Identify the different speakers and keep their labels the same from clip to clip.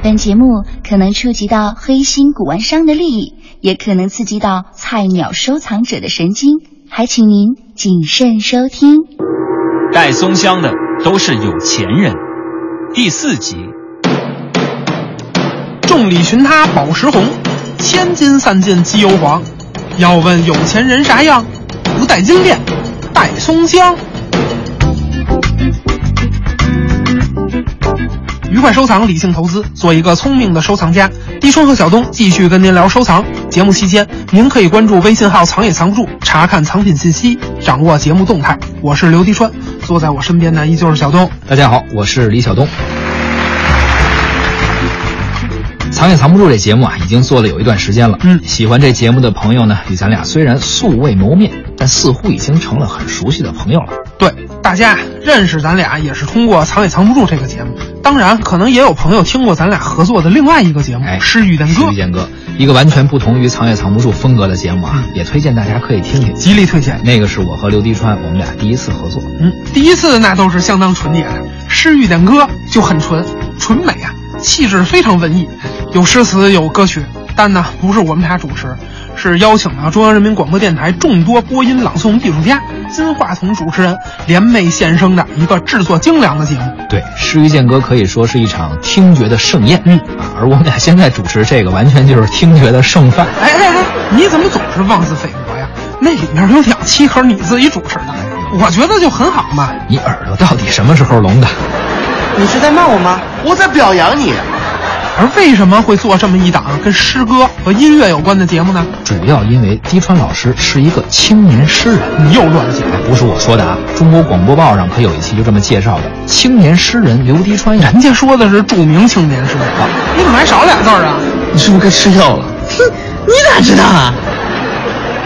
Speaker 1: 本节目可能触及到黑心古玩商的利益，也可能刺激到菜鸟收藏者的神经，还请您谨慎收听。
Speaker 2: 带松香的都是有钱人。第四集，
Speaker 3: 众里寻他宝石红，千金散尽机油黄。要问有钱人啥样？不带金链，带松香。愉快收藏，理性投资，做一个聪明的收藏家。低春和小东继续跟您聊收藏。节目期间，您可以关注微信号“藏也藏不住”，查看藏品信息，掌握节目动态。我是刘迪川，坐在我身边的依旧是小东。
Speaker 4: 大家好，我是李小东。藏也藏不住这节目啊，已经做了有一段时间了。
Speaker 3: 嗯，
Speaker 4: 喜欢这节目的朋友呢，与咱俩虽然素未谋面，但似乎已经成了很熟悉的朋友了。
Speaker 3: 对，大家认识咱俩也是通过《藏也藏不住》这个节目。当然，可能也有朋友听过咱俩合作的另外一个节目
Speaker 4: 哎《
Speaker 3: 诗与点歌
Speaker 4: 一个完全不同于《藏也藏不住》风格的节目啊，也推荐大家可以听听。
Speaker 3: 极力推荐。
Speaker 4: 那个是我和刘迪川，我们俩第一次合作。
Speaker 3: 嗯，第一次那都是相当纯洁的，《诗与点歌》就很纯，纯美啊，气质非常文艺，有诗词有歌曲，但呢不是我们俩主持，是邀请了中央人民广播电台众多播音朗诵艺术家、金话筒主持人联袂献声的一个制作精良的节目。
Speaker 4: 对，《诗与剑歌》可以说是一场听觉的盛宴。
Speaker 3: 嗯
Speaker 4: 啊，而我们俩现在主持这个，完全就是听觉的剩饭。
Speaker 3: 哎哎哎，你怎么总是妄自菲薄呀？那里面有两期可是你自己主持的，我觉得就很好嘛。
Speaker 4: 你耳朵到底什么时候聋的？
Speaker 5: 你是在骂我吗？我在表扬你。
Speaker 3: 而为什么会做这么一档跟诗歌和音乐有关的节目呢？
Speaker 4: 主要因为滴川老师是一个青年诗人。
Speaker 3: 你又乱讲，
Speaker 4: 不是我说的啊，中国广播报上可有一期就这么介绍的，青年诗人刘迪川呀。
Speaker 3: 人家说的是著名青年诗人，你怎么还少俩字儿啊？
Speaker 5: 你是不是该吃药了？哼，你咋知道啊？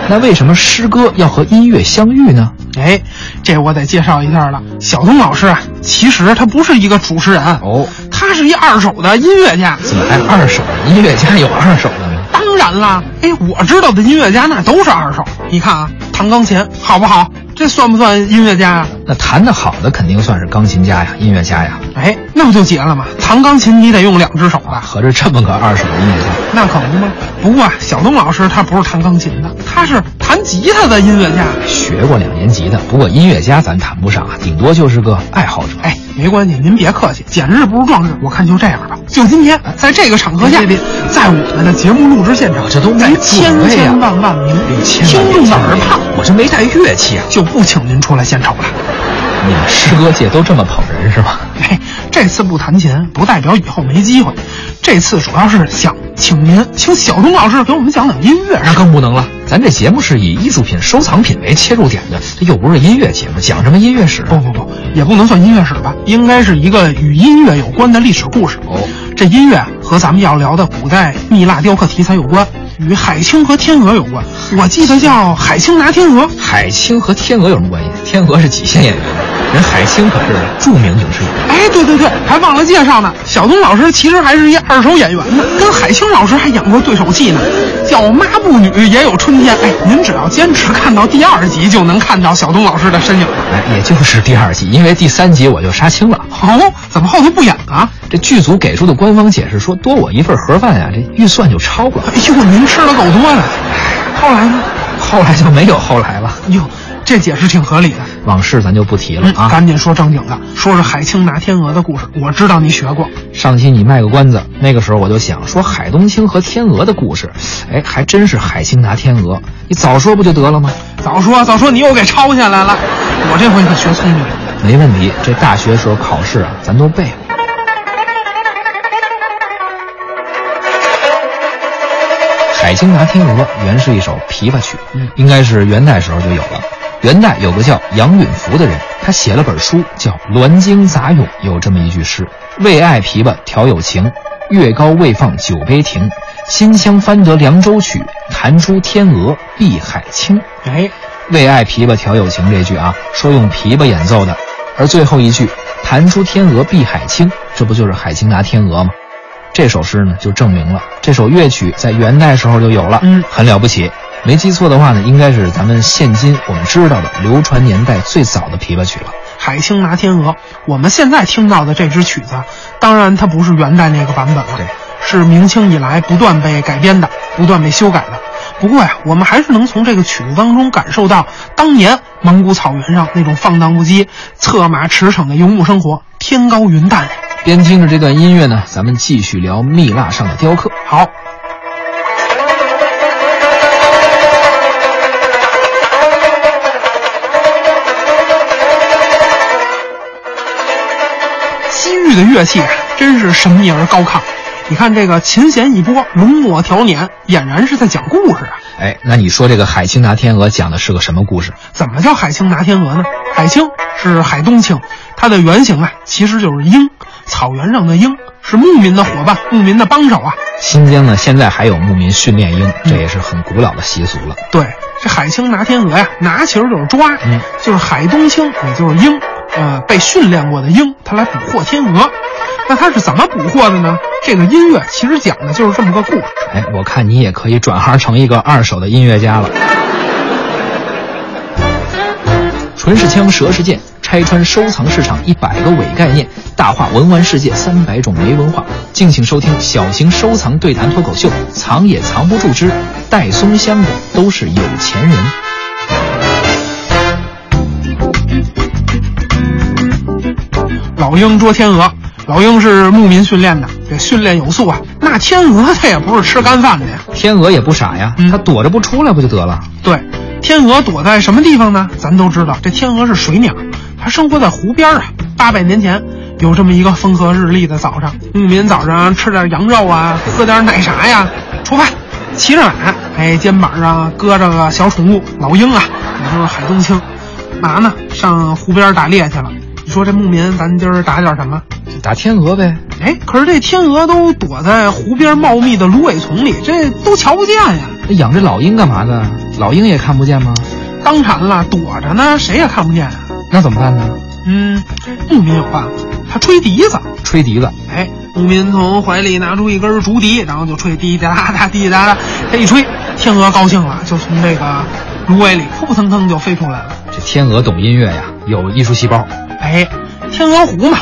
Speaker 4: 那为什么诗歌要和音乐相遇呢？
Speaker 3: 哎，这我得介绍一下了。小东老师啊，其实他不是一个主持人
Speaker 4: 哦，
Speaker 3: 他是一二手的音乐家。
Speaker 4: 怎么还二手？音乐家有二手的吗？
Speaker 3: 当然啦，哎，我知道的音乐家那都是二手。你看啊，弹钢琴好不好？这算不算音乐家啊？
Speaker 4: 那弹得好的肯定算是钢琴家呀，音乐家呀。
Speaker 3: 哎，那不就结了吗？弹钢琴你得用两只手吧？
Speaker 4: 合着这么个二手音乐家，
Speaker 3: 那可不吗？不过啊，小东老师他不是弹钢琴的，他是弹吉他的音乐家。
Speaker 4: 学过两年级的，不过音乐家咱谈不上啊，顶多就是个爱好者。
Speaker 3: 哎，没关系，您别客气，简直不如撞日，我看就这样吧。就今天，在这个场合下，在我们的节目录制现场，
Speaker 4: 这都没
Speaker 3: 在千千万万名
Speaker 4: 千
Speaker 3: 听众的耳畔，
Speaker 4: 我这没带乐器啊。
Speaker 3: 就不请您出来献丑了。
Speaker 4: 你们诗歌界都这么捧人是吗？
Speaker 3: 哎，这次不弹琴，不代表以后没机会。这次主要是想请您，请小钟老师给我们讲讲音乐。
Speaker 4: 那更不能了，咱这节目是以艺术品收藏品为切入点的，这又不是音乐节目，讲什么音乐史啊？
Speaker 3: 不不不，也不能算音乐史吧，应该是一个与音乐有关的历史故事。
Speaker 4: 哦，
Speaker 3: 这音乐和咱们要聊的古代蜜蜡雕刻题材有关，与海清和天鹅有关。我记得叫海清拿天鹅。
Speaker 4: 海清和天鹅有什么关系？天鹅是几线演员，人海清可是著名影视演员。
Speaker 3: 哎，对对对，还忘了介绍呢。小东老师其实还是一二手演员呢，跟海清老师还演过对手戏呢，叫《抹布女也有春天》。哎，您只要坚持看到第二集，就能看到小东老师的身影了。
Speaker 4: 哎，也就是第二集，因为第三集我就杀青了。
Speaker 3: 哦，怎么后头不演了？
Speaker 4: 这剧组给出的官方解释说，多我一份盒饭呀，这预算就超了。
Speaker 3: 哎呦，您吃的够多的。后来呢？
Speaker 4: 后来就没有后来了。
Speaker 3: 哟，这解释挺合理的。
Speaker 4: 往事咱就不提了
Speaker 3: 嗯，
Speaker 4: 啊。
Speaker 3: 赶紧说正经的，说是海清拿天鹅的故事。我知道你学过。
Speaker 4: 上期你卖个关子，那个时候我就想说海东青和天鹅的故事，哎，还真是海清拿天鹅。你早说不就得了吗？
Speaker 3: 早说早说，你又给抄下来了。我这回可学聪明了。
Speaker 4: 没问题，这大学时候考试啊，咱都背过。海清拿天鹅原是一首琵琶曲，
Speaker 3: 嗯
Speaker 4: 应该是元代时候就有了。元代有个叫杨允福的人，他写了本书叫《栾经杂咏》，有这么一句诗：“为爱琵琶调有情，月高未放酒杯停，新香翻得凉州曲，弹出天鹅碧海青。
Speaker 3: 哎，
Speaker 4: 为爱琵琶调友情这句啊，说用琵琶演奏的，而最后一句弹出天鹅碧海青，这不就是海清拿天鹅吗？这首诗呢，就证明了这首乐曲在元代时候就有了，
Speaker 3: 嗯
Speaker 4: 很了不起。没记错的话呢，应该是咱们现今我们知道的流传年代最早的琵琶曲了。
Speaker 3: 海清拿天鹅，我们现在听到的这支曲子，当然它不是元代那个版本了，
Speaker 4: 对，
Speaker 3: 是明清以来不断被改编的，不断被修改的。不过呀，我们还是能从这个曲子当中感受到当年蒙古草原上那种放荡不羁、策马驰骋的游牧生活，天高云淡呀。
Speaker 4: 边听着这段音乐呢，咱们继续聊蜜蜡上的雕刻。
Speaker 3: 好，西域的乐器啊，真是神秘而高亢。你看这个琴弦一拨，龙墨调捻，俨然是在讲故事啊。
Speaker 4: 哎，那你说这个海清拿天鹅讲的是个什么故事？
Speaker 3: 怎么叫海清拿天鹅呢？海清是海东青，它的原型啊，其实就是鹰，草原上的鹰，是牧民的伙伴，牧民的帮手啊。
Speaker 4: 新疆呢，现在还有牧民训练鹰，这也是很古老的习俗了。
Speaker 3: 对，这海清拿天鹅呀，拿其实就是抓，
Speaker 4: 嗯
Speaker 3: 就是海东青，也就是鹰，呃，被训练过的鹰，它来捕获天鹅。那它是怎么捕获的呢？这个音乐其实讲的就是这么个故事。
Speaker 4: 哎，我看你也可以转行成一个二手的音乐家了。唇是枪，舌是剑，拆穿收藏市场一百个伪概念，大话文玩世界三百种没文化。敬请收听小型收藏对谈脱口秀，藏也藏不住之带松香的都是有钱人。
Speaker 3: 老鹰捉天鹅，老鹰是牧民训练的，这训练有素啊。那天鹅它也不是吃干饭的呀。
Speaker 4: 天鹅也不傻呀，
Speaker 3: 嗯
Speaker 4: 它躲着不出来不就得了？
Speaker 3: 对，天鹅躲在什么地方呢？咱都知道，这天鹅是水鸟，它生活在湖边啊。八百年前，有这么一个风和日丽的早上，牧民早上吃点羊肉啊，喝点奶茶呀，出发，骑着马，哎，肩膀上搁着个小宠物老鹰啊，也就是海东青，嘛呢？上湖边打猎去了。你说这牧民，咱今儿打点什么？
Speaker 4: 打天鹅呗。
Speaker 3: 哎，可是这天鹅都躲在湖边茂密的芦苇丛里，这都瞧不见呀。
Speaker 4: 那养这老鹰干嘛的？老鹰也看不见吗？
Speaker 3: 当然了，躲着呢，谁也看不见啊。
Speaker 4: 那怎么办呢？
Speaker 3: 嗯，牧民有办法，他吹笛子。
Speaker 4: 吹笛子。
Speaker 3: 哎，牧民从怀里拿出一根竹笛，然后就吹滴滴答答，滴滴答答。他一吹，天鹅高兴了，就从这个芦苇里扑腾腾就飞出来了。
Speaker 4: 这天鹅懂音乐呀，有艺术细胞。
Speaker 3: 哎，天鹅湖嘛，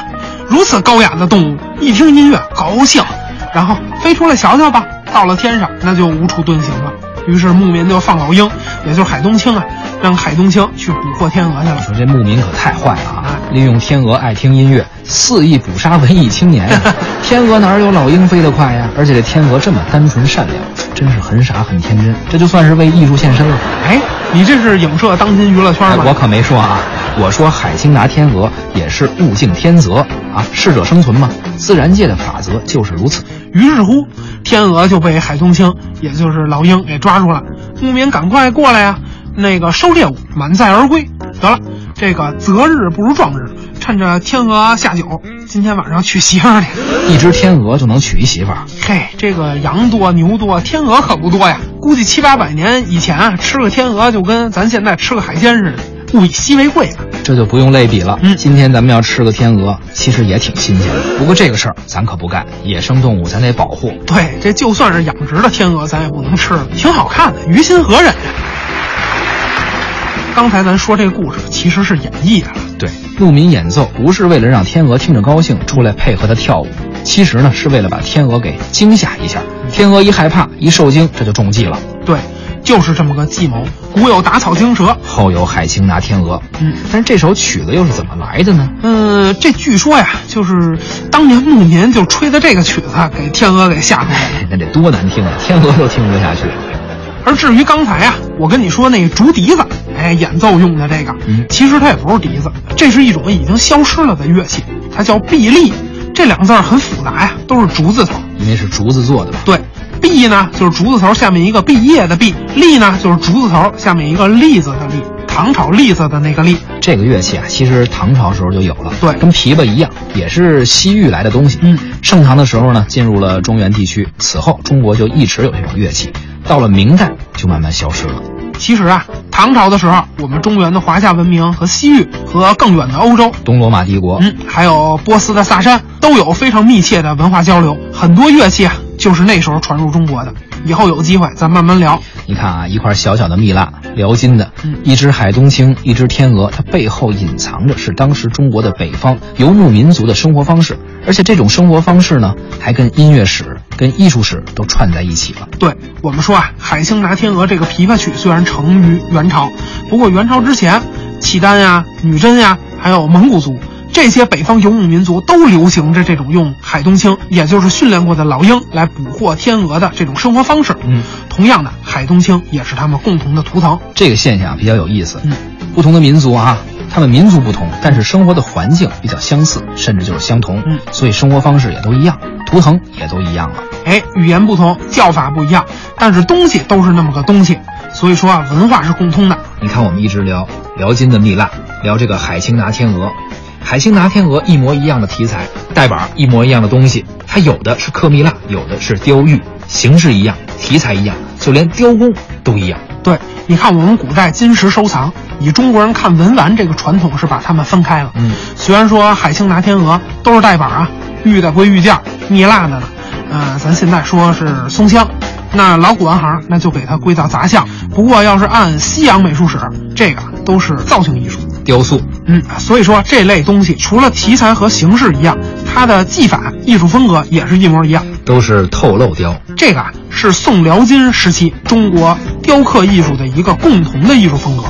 Speaker 3: 如此高雅的动物，一听音乐高兴，然后飞出来瞧瞧吧。到了天上，那就无处遁形了。于是牧民就放老鹰，也就是海东青啊，让海东青去捕获天鹅去了。
Speaker 4: 说这牧民可太坏了啊！利用天鹅爱听音乐，肆意捕杀文艺青年！天鹅哪有老鹰飞得快呀？而且这天鹅这么单纯善良，真是很傻很天真，这就算是为艺术献身了。
Speaker 3: 哎，你这是影射当今娱乐圈吗？
Speaker 4: 哎我可没说啊，我说海清拿天鹅也是物竞天择啊，适者生存嘛，自然界的法则就是如此。
Speaker 3: 于是乎，天鹅就被海东青，也就是老鹰给抓住了。牧民赶快过来呀、那个收猎物，满载而归。得了，这个择日不如撞日，趁着天鹅下酒，今天晚上娶媳妇儿去。
Speaker 4: 一只天鹅就能娶一媳妇儿，
Speaker 3: 嘿，这个羊多牛多，天鹅可不多呀。估计七八百年以前啊，吃个天鹅就跟咱现在吃个海鲜似的，物以稀为贵啊。
Speaker 4: 这就不用类比了。
Speaker 3: 嗯
Speaker 4: 今天咱们要吃个天鹅，其实也挺新鲜的。不过这个事儿咱可不干，野生动物咱得保护。
Speaker 3: 对，这就算是养殖的天鹅，咱也不能吃了，挺好看的，于心何忍呀？刚才咱说这个故事其实是演绎的，
Speaker 4: 对，牧民演奏不是为了让天鹅听着高兴出来配合他跳舞，其实呢是为了把天鹅给惊吓一下。天鹅一害怕一受惊，这就中计了。
Speaker 3: 对，就是这么个计谋。古有打草惊蛇，
Speaker 4: 后有海清拿天鹅，
Speaker 3: 嗯，
Speaker 4: 但是这首曲子又是怎么来的呢？
Speaker 3: 呃，这据说呀，就是当年牧民就吹的这个曲子，给天鹅给吓出来了。
Speaker 4: 哎，那得多难听啊！天鹅都听不下去。
Speaker 3: 而至于刚才啊，我跟你说那个竹笛子，哎，演奏用的这个，
Speaker 4: 嗯
Speaker 3: 其实它也不是笛子，这是一种已经消失了的乐器，它叫碧篥。这两个字儿很复杂呀，都是竹字头。
Speaker 4: 因为是竹子做的吧？
Speaker 3: 对，毕呢就是竹字头下面一个毕业的毕，栗呢就是竹字头下面一个栗子的栗，唐朝栗子的那个栗。
Speaker 4: 这个乐器啊，其实唐朝时候就有了，
Speaker 3: 对
Speaker 4: 跟琵琶一样，也是西域来的东西。
Speaker 3: 嗯，
Speaker 4: 盛唐的时候呢，进入了中原地区，此后中国就一直有这种乐器，到了明代就慢慢消失了。
Speaker 3: 其实啊，唐朝的时候，我们中原的华夏文明和西域和更远的欧洲，
Speaker 4: 东罗马帝国，
Speaker 3: 嗯，还有波斯的萨珊，都有非常密切的文化交流。很多乐器啊，就是那时候传入中国的。以后有机会咱慢慢聊。
Speaker 4: 你看啊，一块小小的蜜蜡，辽金的，
Speaker 3: 嗯
Speaker 4: 一只海东青，一只天鹅，它背后隐藏着是当时中国的北方游牧民族的生活方式，而且这种生活方式呢，还跟音乐史、跟艺术史都串在一起了。
Speaker 3: 对我们说啊，《海星拿天鹅》这个琵琶曲虽然成于元朝，不过元朝之前，契丹呀、女真呀，还有蒙古族这些北方游牧民族都流行着这种用海东青，也就是训练过的老鹰来捕获天鹅的这种生活方式。
Speaker 4: 嗯，
Speaker 3: 同样的，海东青也是他们共同的图腾。
Speaker 4: 这个现象比较有意思。
Speaker 3: 嗯，
Speaker 4: 不同的民族啊，他们民族不同，但是生活的环境比较相似，甚至就是相同。
Speaker 3: 嗯
Speaker 4: 所以生活方式也都一样，图腾也都一样了。
Speaker 3: 哎，语言不同，叫法不一样，但是东西都是那么个东西。所以说啊，文化是共通的。
Speaker 4: 你看，我们一直聊辽金的蜜蜡，聊这个海青拿天鹅，海星拿天鹅一模一样的题材，带板一模一样的东西，它有的是刻蜜蜡，有的是雕玉，形式一样，题材一样，就连雕工都一样。
Speaker 3: 对，你看我们古代金石收藏，以中国人看文玩这个传统是把它们分开了。
Speaker 4: 嗯，
Speaker 3: 虽然说海星拿天鹅都是带板啊，玉的归玉件，蜜蜡的呢，呃，咱现在说是松香。那老古玩行那就给它归到杂项。不过要是按西洋美术史，这个都是造型艺术。
Speaker 4: 雕塑，
Speaker 3: 嗯，所以说这类东西除了题材和形式一样，它的技法、艺术风格也是一模一样。
Speaker 4: 都是透漏雕。
Speaker 3: 这个啊是宋辽金时期中国雕刻艺术的一个共同的艺术风格，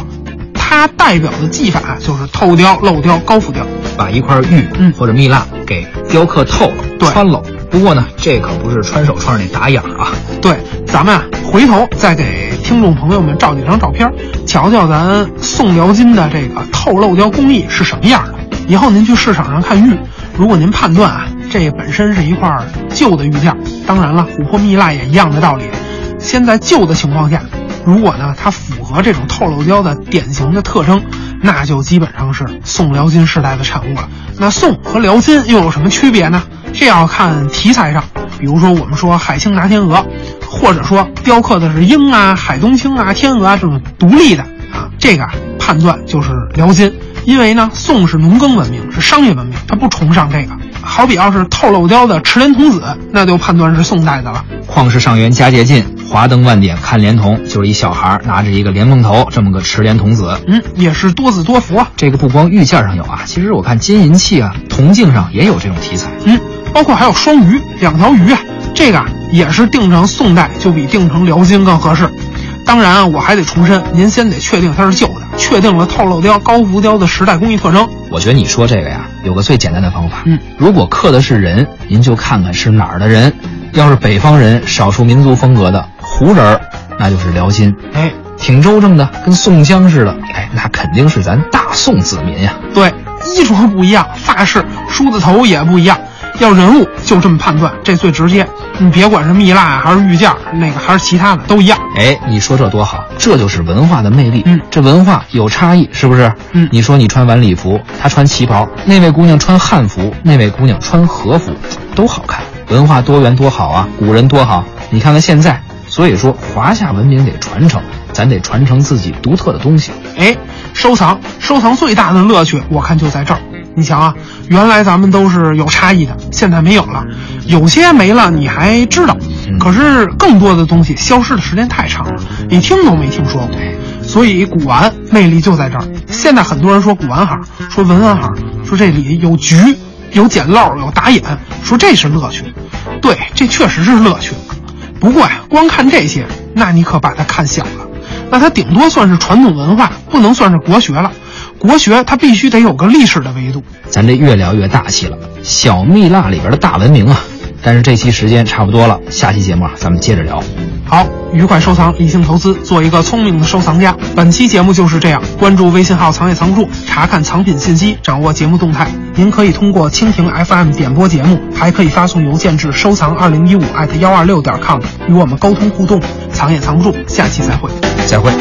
Speaker 3: 它代表的技法就是透雕、漏雕、高浮雕。
Speaker 4: 把一块玉，
Speaker 3: 嗯
Speaker 4: 或者蜜蜡给雕刻透了，
Speaker 3: 对
Speaker 4: 穿了。不过呢，这可不是穿手串那打眼儿啊。
Speaker 3: 对，咱们啊回头再给听众朋友们照几张照片，瞧瞧咱宋辽金的这个透漏雕工艺是什么样的。以后您去市场上看玉，如果您判断啊这本身是一块旧的玉件，当然了，琥珀蜜蜡也一样的道理。先在旧的情况下，如果呢它符合这种透漏雕的典型的特征，那就基本上是宋辽金时代的产物了。那宋和辽金又有什么区别呢？这要看题材上，比如说我们说海清拿天鹅，或者说雕刻的是鹰啊、海东青啊、天鹅啊这种独立的啊，这个啊判断就是辽金。因为呢，宋是农耕文明，是商业文明，它不崇尚这个。好比要是透漏雕的池莲童子，那就判断是宋代的了。
Speaker 4: 旷世上元佳节近，华灯万点看莲童，就是一小孩儿拿着一个莲蓬头，这么个池莲童子。
Speaker 3: 嗯，也是多子多福啊。
Speaker 4: 这个不光玉件上有啊，其实我看金银器啊、铜镜上也有这种题材。
Speaker 3: 嗯，包括还有双鱼，两条鱼啊，这个啊也是定成宋代就比定成辽金更合适。当然啊，我还得重申，您先得确定它是旧的，确定了透漏雕、高浮雕的时代工艺特征。
Speaker 4: 我觉得你说这个呀，有个最简单的方法。
Speaker 3: 嗯，
Speaker 4: 如果刻的是人，您就看看是哪儿的人。要是北方人、少数民族风格的胡人儿，那就是辽金。
Speaker 3: 哎，
Speaker 4: 挺周正的，跟宋江似的，哎，那肯定是咱大宋子民呀。
Speaker 3: 对，衣着不一样，发饰、梳子头也不一样。要人物就这么判断，这最直接。你别管是蜜蜡啊还是玉件，那个还是其他的都一样。
Speaker 4: 哎，你说这多好，这就是文化的魅力。
Speaker 3: 嗯
Speaker 4: 这文化有差异，是不是？
Speaker 3: 嗯
Speaker 4: 你说你穿晚礼服，她穿旗袍，那位姑娘穿汉服，那位姑娘穿和服，都好看。文化多元多好啊，古人多好。你看看现在，所以说华夏文明得传承，咱得传承自己独特的东西。
Speaker 3: 哎，收藏，收藏最大的乐趣，我看就在这儿。你瞧啊，原来咱们都是有差异的，现在没有了，有些没了你还知道，可是更多的东西消失的时间太长了，你听都没听说过。所以古玩魅力就在这儿。现在很多人说古玩行，说文玩行，说这里有局，有捡漏，有打眼，说这是乐趣。对，这确实是乐趣。不过呀，光看这些，那你可把它看小了。那它顶多算是传统文化，不能算是国学了。国学它必须得有个历史的维度。
Speaker 4: 咱这越聊越大气了，小蜜蜡里边的大文明啊！但是这期时间差不多了，下期节目啊，咱们接着聊。
Speaker 3: 好，愉快收藏，理性投资，做一个聪明的收藏家。本期节目就是这样，关注微信号“藏也藏不住”，查看藏品信息，掌握节目动态。您可以通过蜻蜓 FM 点播节目，还可以发送邮件至收藏二零一五艾特幺二六点 com 与我们沟通互动。藏也藏不住，下期再会。
Speaker 4: 再会。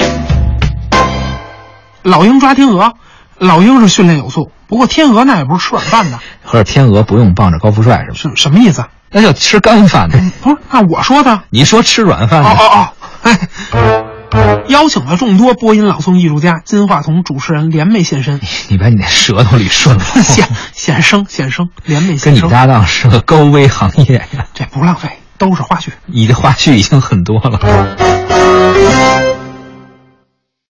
Speaker 3: 老鹰抓天鹅，老鹰是训练有素，不过天鹅那也不是吃软饭的，
Speaker 4: 合着天鹅不用傍着高富帅是吧？
Speaker 3: 什什么意思？
Speaker 4: 那叫吃干饭的。
Speaker 3: 不是，那我说的。
Speaker 4: 你说吃软饭的。
Speaker 3: 哦哦哦，哎。邀请了众多播音朗诵艺术家，金话筒主持人联袂现身。
Speaker 4: 你把你那舌头捋顺了。
Speaker 3: 显显生显生，联袂
Speaker 4: 跟你搭档是个高危行业呀。
Speaker 3: 这不浪费，都是花絮。
Speaker 4: 你的花絮已经很多了。